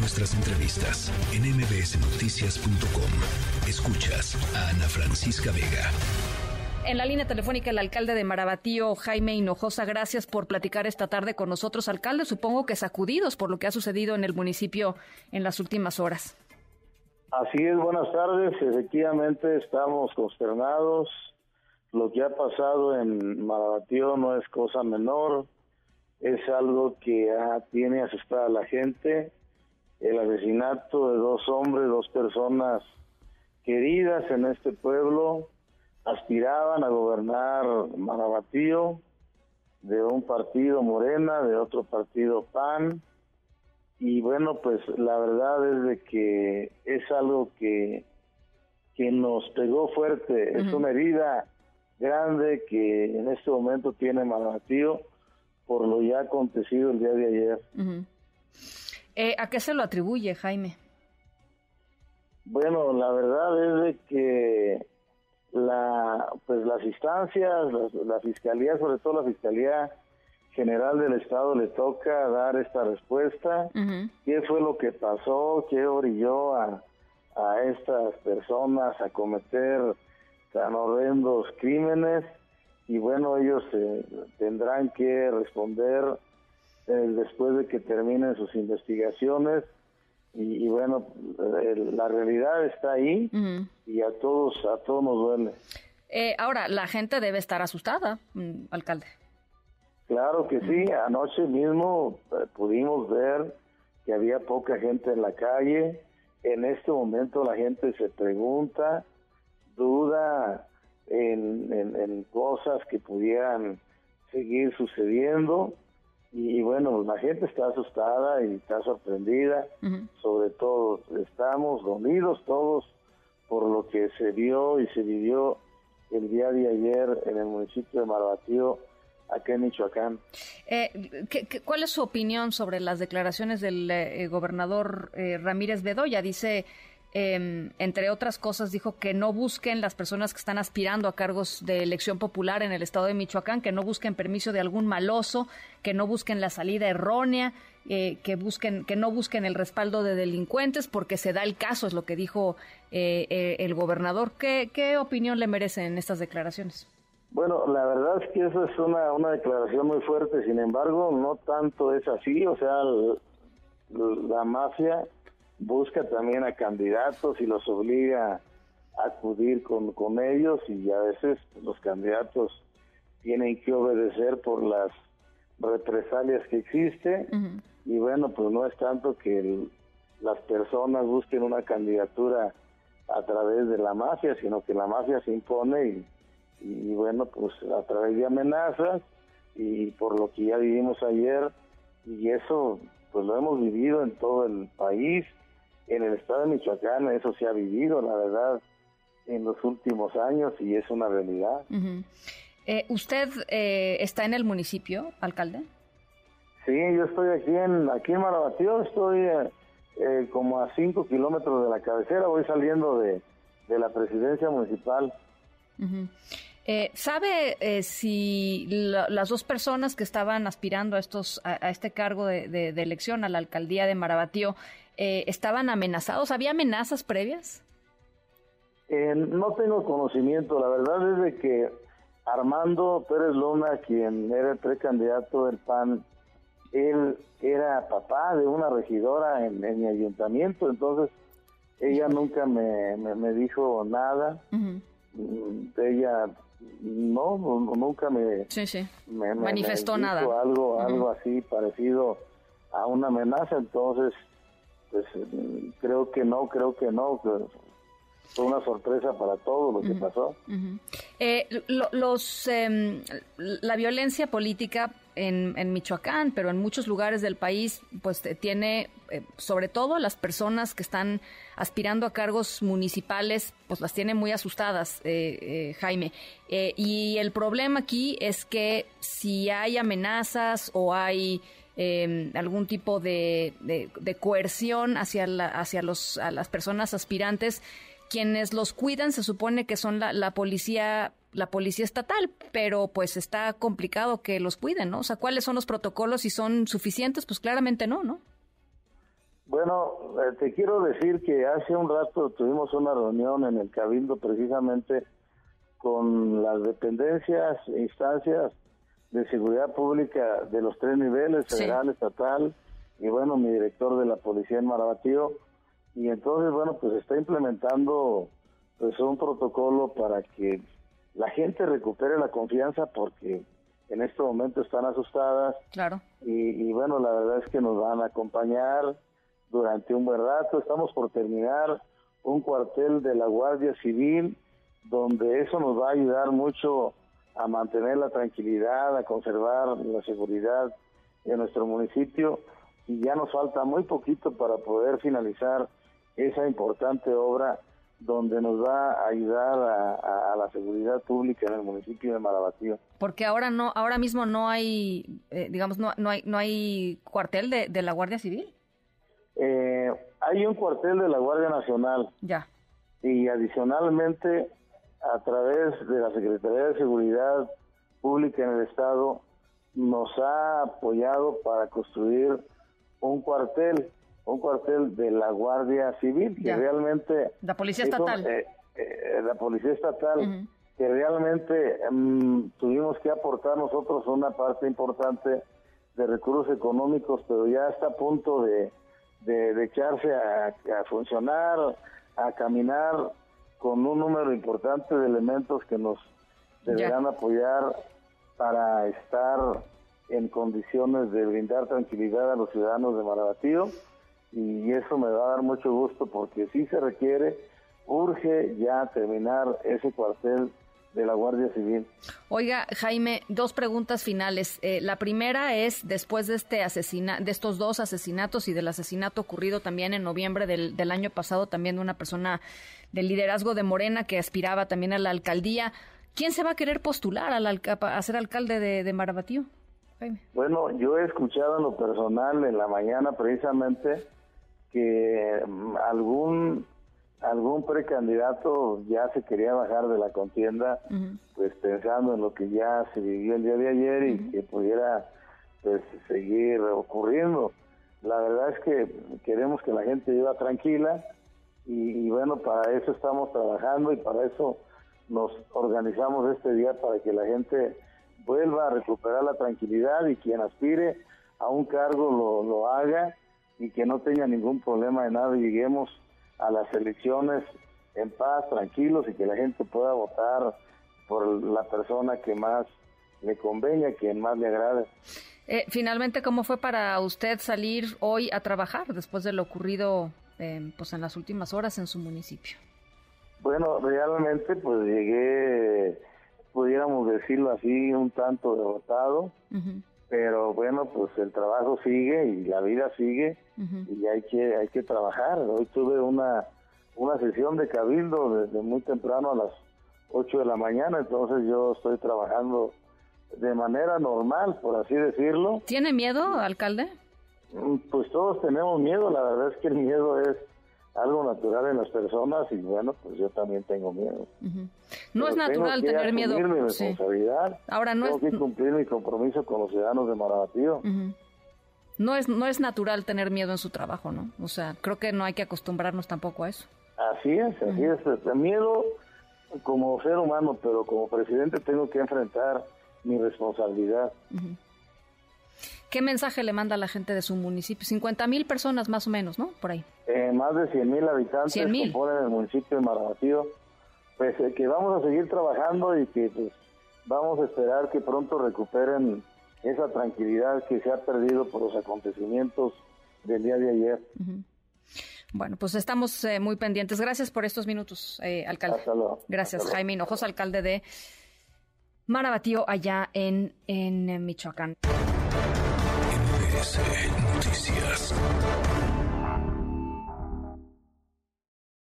nuestras entrevistas en mbsnoticias.com. Escuchas a Ana Francisca Vega. En la línea telefónica el alcalde de Marabatío, Jaime Hinojosa, gracias por platicar esta tarde con nosotros, alcalde. Supongo que sacudidos por lo que ha sucedido en el municipio en las últimas horas. Así es, buenas tardes. Efectivamente estamos consternados. Lo que ha pasado en Marabatío no es cosa menor. Es algo que tiene asustada a la gente. El asesinato de dos hombres, dos personas queridas en este pueblo, aspiraban a gobernar Marabatío de un partido Morena, de otro partido PAN. Y bueno, pues la verdad es de que es algo que, que nos pegó fuerte. Es una herida grande que en este momento tiene Marabatío por lo ya acontecido el día de ayer. Eh, ¿A qué se lo atribuye, Jaime? Bueno, la verdad es de que la pues las instancias, la, fiscalía, sobre todo la fiscalía general del estado le toca dar esta respuesta. ¿Qué fue lo que pasó? ¿Qué orilló a, a estas personas a cometer tan horrendos crímenes? Y bueno, ellos eh, tendrán que responder después de que terminen sus investigaciones y, bueno, la realidad está ahí y a todos, a todos nos duele. Eh, ahora, la gente debe estar asustada, mm, alcalde. Claro que sí, anoche mismo eh, pudimos ver que había poca gente en la calle. En este momento la gente se pregunta, duda en, en cosas que pudieran seguir sucediendo y, bueno, la gente está asustada y está sorprendida, sobre todo estamos unidos todos por lo que se vio y se vivió el día de ayer en el municipio de Marabatío, acá en Michoacán. Eh, cuál es su opinión sobre las declaraciones del eh, gobernador eh, Ramírez Bedoya? Dice Em, entre otras cosas, dijo que no busquen las personas que están aspirando a cargos de elección popular en el estado de Michoacán, que no busquen permiso de algún maloso, que no busquen la salida errónea, eh, que busquen, que no busquen el respaldo de delincuentes, porque se da el caso, es lo que dijo eh, eh, el gobernador. ¿Qué, ¿Qué opinión le merecen estas declaraciones? Bueno, la verdad es que eso es una, una declaración muy fuerte, sin embargo, no tanto es así, o sea, la mafia busca también a candidatos y los obliga a acudir con, con ellos y a veces los candidatos tienen que obedecer por las represalias que existen y bueno pues no es tanto que las personas busquen una candidatura a través de la mafia sino que la mafia se impone y, y bueno pues a través de amenazas y por lo que ya vivimos ayer. Y eso pues lo hemos vivido en todo el país en el estado de Michoacán eso se ha vivido, la verdad, en los últimos años y es una realidad. Eh, ¿Usted eh, está en el municipio, alcalde? Sí, yo estoy aquí en aquí en Marabatío, estoy eh, como a cinco kilómetros de la cabecera, voy saliendo de, la presidencia municipal. ¿Sabe si las dos personas que estaban aspirando a estos a, este cargo de, de, elección a la alcaldía de Marabatío eh, estaban amenazados? ¿Había amenazas previas? Eh, no tengo conocimiento, la verdad es de que Armando Pérez Luna, quien era el precandidato del PAN, él era papá de una regidora en, mi ayuntamiento, entonces ella nunca me, me, dijo nada. Mm, ella no, nunca me, manifestó nada. Algo, algo así parecido a una amenaza, entonces pues creo que no, creo que no. Fue una sorpresa para todo lo que pasó. Eh, los, em, la violencia política en, en, Michoacán, pero en muchos lugares del país, pues tiene, eh, sobre todo las personas que están aspirando a cargos municipales, pues las tiene muy asustadas, eh, Jaime. y el problema aquí es que si hay amenazas o hay Em, algún tipo de, coerción hacia, la, hacia los, a las personas aspirantes. Quienes los cuidan se supone que son la, policía la policía estatal, pero pues está complicado que los cuiden, ¿no? O sea, ¿cuáles son los protocolos y son suficientes? Pues claramente no, ¿no? Bueno, eh, te quiero decir que hace un rato tuvimos una reunión en el Cabildo precisamente con las dependencias instancias de seguridad pública de los tres niveles, federal, estatal y bueno, mi director de la policía en Marabatío. Y entonces, bueno, pues está implementando pues un protocolo para que la gente recupere la confianza porque en este momento están asustadas. Claro. Y, bueno, la verdad es que nos van a acompañar durante un buen rato. Estamos por terminar un cuartel de la Guardia Civil donde eso nos va a ayudar mucho a mantener la tranquilidad, a conservar la seguridad de nuestro municipio y ya nos falta muy poquito para poder finalizar esa importante obra donde nos va a ayudar a, la seguridad pública en el municipio de Marabatío. Porque ahora no, ahora mismo no hay, eh, digamos, no, no, hay, no hay cuartel de, de la Guardia Civil. Eh, hay un cuartel de la Guardia Nacional. Ya. Y adicionalmente, a través de la Secretaría de Seguridad Pública en el Estado, nos ha apoyado para construir un cuartel un cuartel de la Guardia Civil, que realmente... La Policía Estatal. Eh, eh, la Policía Estatal, que realmente mm, tuvimos que aportar nosotros una parte importante de recursos económicos, pero ya está a punto de, de, echarse a, funcionar, a caminar con un número importante de elementos que nos deberán apoyar para estar en condiciones de brindar tranquilidad a los ciudadanos de Marabatío y eso me va a dar mucho gusto porque si se requiere, urge ya terminar ese cuartel de la Guardia Civil. Oiga, Jaime, dos preguntas finales. Eh, la primera es, después de este asesina de estos dos asesinatos y del asesinato ocurrido también en noviembre del, del año pasado, también de una persona del liderazgo de Morena que aspiraba también a la alcaldía, ¿quién se va a querer postular a, ser alcalde de, de Marabatío? Jaime. Bueno, yo he escuchado en lo personal en la mañana precisamente que mm, algún algún precandidato ya se quería bajar de la contienda, pues pensando en lo que ya se vivió el día de ayer y que pudiera pues seguir ocurriendo. La verdad es que queremos que la gente viva tranquila y, bueno, para eso estamos trabajando y para eso nos organizamos este día para que la gente vuelva a recuperar la tranquilidad y quien aspire a un cargo lo, lo haga y que no tenga ningún problema de nada y lleguemos a las elecciones en paz, tranquilos y que la gente pueda votar por la persona que más le convenga, quien más le agrade. Eh, finalmente, ¿cómo fue para usted salir hoy a trabajar después de lo ocurrido eh, pues en las últimas horas en su municipio? Bueno, realmente pues llegué, pudiéramos decirlo así, un tanto derrotado pero bueno, pues el trabajo sigue y la vida sigue y hay que hay que trabajar. Hoy tuve una una sesión de cabildo desde muy temprano a las 8 de la mañana, entonces yo estoy trabajando de manera normal, por así decirlo. ¿Tiene miedo, alcalde? Mm, pues todos tenemos miedo, la verdad es que el miedo es algo natural en las personas y bueno, pues yo también tengo miedo. No es natural tener miedo. mi responsabilidad. Ahora no tengo que cumplir mi compromiso con los ciudadanos de Marabatío. No es no es natural tener miedo en su trabajo, ¿no? O sea, creo que no hay que acostumbrarnos tampoco a eso. Así es, así es. El miedo como ser humano, pero como presidente tengo que enfrentar mi responsabilidad. ¿Qué mensaje le manda a la gente de su municipio? 50 mil personas más o menos, ¿no? Por ahí. Eh, más de 100 mil habitantes que componen el municipio de Marabatío. Pues eh, que vamos a seguir trabajando y que pues, vamos a esperar que pronto recuperen esa tranquilidad que se ha perdido por los acontecimientos del día de ayer. Bueno, pues estamos eh, muy pendientes. Gracias por estos minutos, alcalde. Hasta luego. Gracias, Jaime Hinojos, alcalde de Marabatío, allá en, en Michoacán. Noticias.